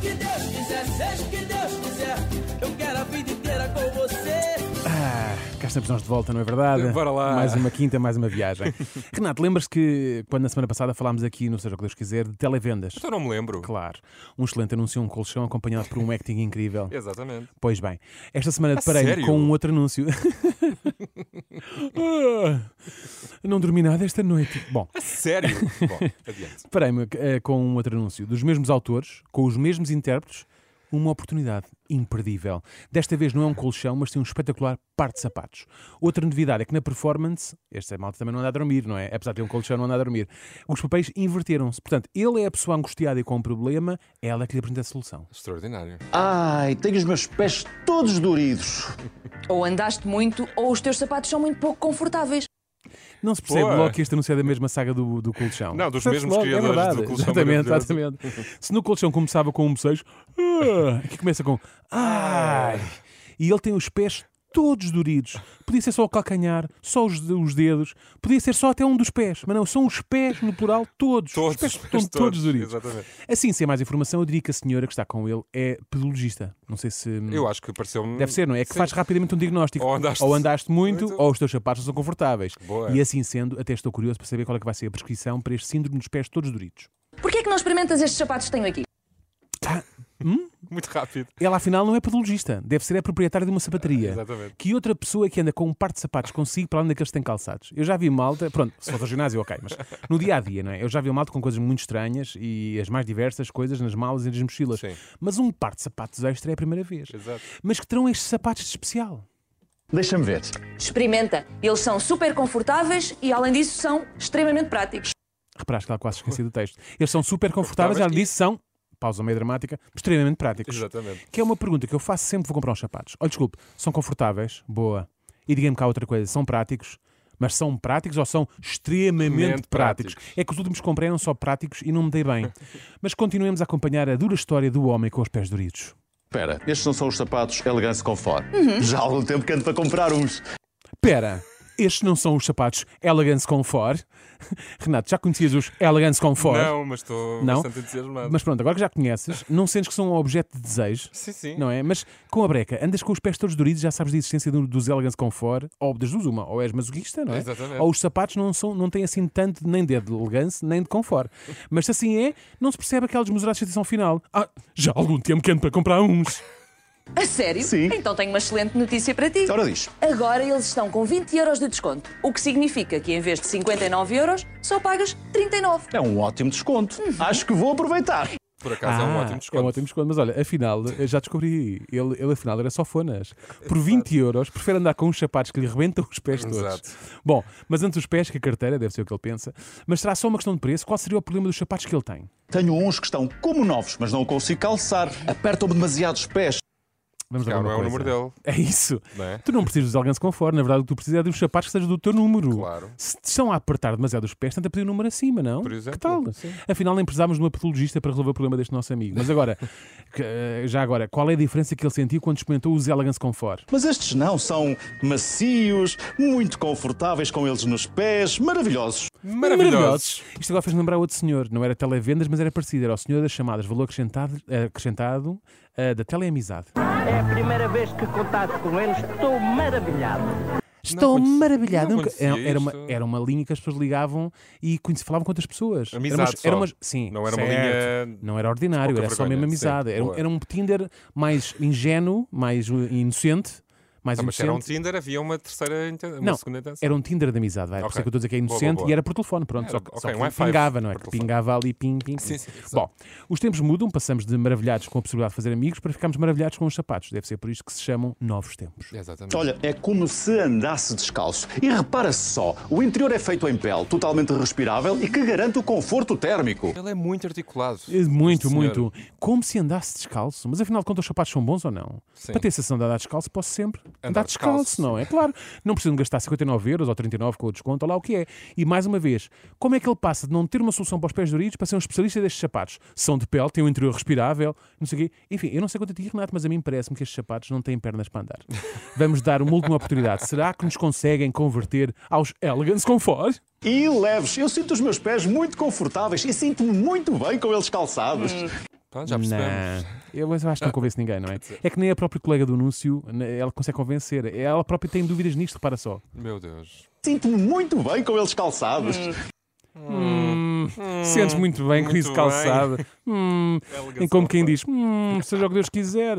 que Deus quiser, seja o que Deus quiser. Estamos nós de volta, não é verdade? Bora lá. Mais uma quinta, mais uma viagem. Renato, lembras que quando na semana passada falámos aqui, no Seja o que Deus quiser, de televendas? Então não me lembro. Claro. Um excelente anúncio, um colchão acompanhado por um acting incrível. Exatamente. Pois bem, esta semana A deparei com um outro anúncio. Ah, não dormi nada esta noite. Bom, Sério? Bom, adiante. deparei-me eh, com um outro anúncio dos mesmos autores, com os mesmos intérpretes, uma oportunidade imperdível. Desta vez não é um colchão, mas tem um espetacular par de sapatos. Outra novidade é que na performance, este malta também não anda a dormir, não é? Apesar de ter um colchão, não anda a dormir. Os papéis inverteram-se. Portanto, ele é a pessoa angustiada e com um problema, ela é que lhe apresenta a solução. Extraordinário. Ai, tenho os meus pés todos doridos. Ou andaste muito, ou os teus sapatos são muito pouco confortáveis. Não se percebe Boa. logo que este anúncio é da mesma saga do, do colchão. Não, dos mesmos logo, é criadores verdade. do colchão Exatamente, exatamente. Se no colchão começava com um bocejo, ah, aqui começa com ai. E ele tem os pés todos doridos. Podia ser só o calcanhar, só os, os dedos, podia ser só até um dos pés. Mas não, são os pés no plural todos. Todos, os pés os estão pés todos, todos, doridos. exatamente. Assim, sem mais informação, eu diria que a senhora que está com ele é pedologista. Não sei se. Eu acho que pareceu-me. Deve ser, não é? É que Sim. faz rapidamente um diagnóstico. Ou andaste muito, muito. ou os teus sapatos não são confortáveis. Boa. E assim sendo, até estou curioso para saber qual é que vai ser a prescrição para este síndrome dos pés todos doridos. Porquê é que não experimentas estes sapatos que tenho aqui? Muito rápido. Ela, afinal, não é pedologista. Deve ser a proprietária de uma sapataria. Exatamente. Que outra pessoa que anda com um par de sapatos consigo para além daqueles que têm calçados? Eu já vi malta, pronto, se for ao ginásio, ok, mas no dia a dia, não é? Eu já vi malta com coisas muito estranhas e as mais diversas coisas nas malas e nas mochilas. Sim. Mas um par de sapatos extra é a primeira vez. Exato. Mas que terão estes sapatos de especial? Deixa-me ver. Experimenta. Eles são super confortáveis e, além disso, são extremamente práticos. Reparaste que ela quase esqueci do texto. Eles são super confortáveis, já lhe Confortáveis e- disse, são, pausa meio dramática, extremamente práticos. Exatamente. Que é uma pergunta que eu faço sempre que vou comprar uns sapatos. Olha, desculpe, são confortáveis? Boa. E diga-me cá outra coisa, são práticos? Mas são práticos ou são extremamente práticos? práticos. É que os últimos que comprei eram só práticos e não me dei bem. Mas continuemos a acompanhar a dura história do homem com os pés doridos. Espera, estes não são os sapatos Elegance Comfort. Já há algum tempo que ando para comprar uns. Pera, estes não são os sapatos Elegance Comfort? Renato, já conhecias os Elegance Comfort? Não, mas estou Não? bastante entusiasmado. Mas pronto, agora que já conheces, não sentes que são um objeto de desejo? Sim, sim. Não é? Mas com a breca, andas com os pés todos doridos, já sabes da existência do- dos Elegance Comfort, ou das duas uma, ou és masoquista, não é? Exatamente. Ou os sapatos não, são, não têm assim tanto nem de elegância, nem de confort. Mas se assim é, não se percebe aquela desmesurada excitação final. Ah, já há algum tempo que ando para comprar uns. A sério? Sim. Então tenho uma excelente notícia para ti. Ora diz. Agora eles estão com 20 euros de desconto, o que significa que em vez de 59 euros, só pagas 39. É um ótimo desconto. Acho que vou aproveitar. Por acaso é um Ah, ótimo desconto. É um ótimo desconto. Mas olha, afinal, eu já descobri. Ele, ele afinal era só fonas. Por 20 euros, prefere andar com uns sapatos que lhe rebentam os pés todos. Exato. Bom, mas antes os pés que a carteira, deve ser o que ele pensa. Mas será só uma questão de preço? Qual seria o problema dos sapatos que ele tem? Tenho uns que estão como novos, mas não consigo calçar. Apertam-me demasiado os pés. Vamos lá não uma é o coisa. número dele. É isso. Não é? Tu não precisas dos Algance Comfort. Na verdade, o que tu precisas é dos sapatos que sejam do teu número. Claro. Se te estão a apertar demasiado os pés, tenta pedir o número acima, não? Por exemplo, Que tal? sim. Afinal, nem precisámos de uma patologista para resolver o problema deste nosso amigo. Mas agora, eh, já agora, qual é a diferença que ele sentiu quando experimentou os Elegance Comfort? Mas estes não, são macios, muito confortáveis com eles nos pés, maravilhosos. Maravilhosos. Isto agora fez lembrar outro senhor. Não era televendas, mas era parecido. Era o senhor das chamadas valor acrescentado, eh, acrescentado eh, da teleamizade. É a primeira vez que contato com eles, estou maravilhado. Estou conheci- maravilhado. Nunca- era, era uma, era uma linha que as pessoas ligavam e conhece- falavam com outras pessoas. Era Amizade era umas- sim, Não era uma certo. linha Não era ordinário, era só mesmo amizade. Sim, Era, um- era um Tinder mais ingênuo, mais uh, inocente. Mais Ah, mas se era um inocente. Tinder, havia uma terceira uma Não, segunda intenção. era um Tinder de amizade, vai. Por isso é que eu estou a dizer que é Boa, inocente boa, boa. e era por telefone, pronto. Era, só que, ok, só que um pingava, não é? Que pingava ali, ping, ping. Sim, ping. sim. Bom, os tempos mudam, passamos de maravilhados com a possibilidade de fazer amigos para ficarmos maravilhados com os sapatos. Deve ser por isto que se chamam novos tempos. Exatamente. Olha, é como se andasse descalço. E repara-se só, o interior é feito em pele, totalmente respirável e que garante o conforto térmico. Ele é muito articulado. É Muito, muito. senhor. Como se andasse descalço. Mas afinal de contas, os sapatos são bons ou não? Sim. Para ter a sensação de andar descalço, posso sempre andar, descalço, descalço. não é? Claro. Não preciso de gastar 59 euros ou 39 com o desconto, ou lá o que é. E mais uma vez, como é que ele passa de não ter uma solução para os pés doridos para ser um especialista destes sapatos? São de pele, têm um interior respirável, não sei o quê. Enfim, eu não sei quanto a ti, Renato, mas a mim parece-me que estes sapatos não têm pernas para andar. Vamos dar uma última oportunidade. Será que nos conseguem converter aos Elegance Comfort? E leves, eu sinto os meus pés muito confortáveis e sinto-me muito bem com eles calçados. Pronto, já percebemos. Não, eu mas eu acho que não convence ninguém, não é? É que nem a própria colega do anúncio, ela consegue convencer. Ela própria tem dúvidas nisto, repara só. Meu Deus. Sinto-me muito bem com eles calçados. Hum, Sentes muito bem com muito isso calçado. Hum, em como quem diz, hum, seja o que Deus quiser.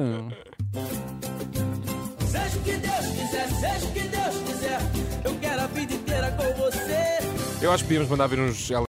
Seja o que Deus quiser, seja o que Deus quiser. Eu quero a vida inteira com você. Eu acho que podíamos mandar vir uns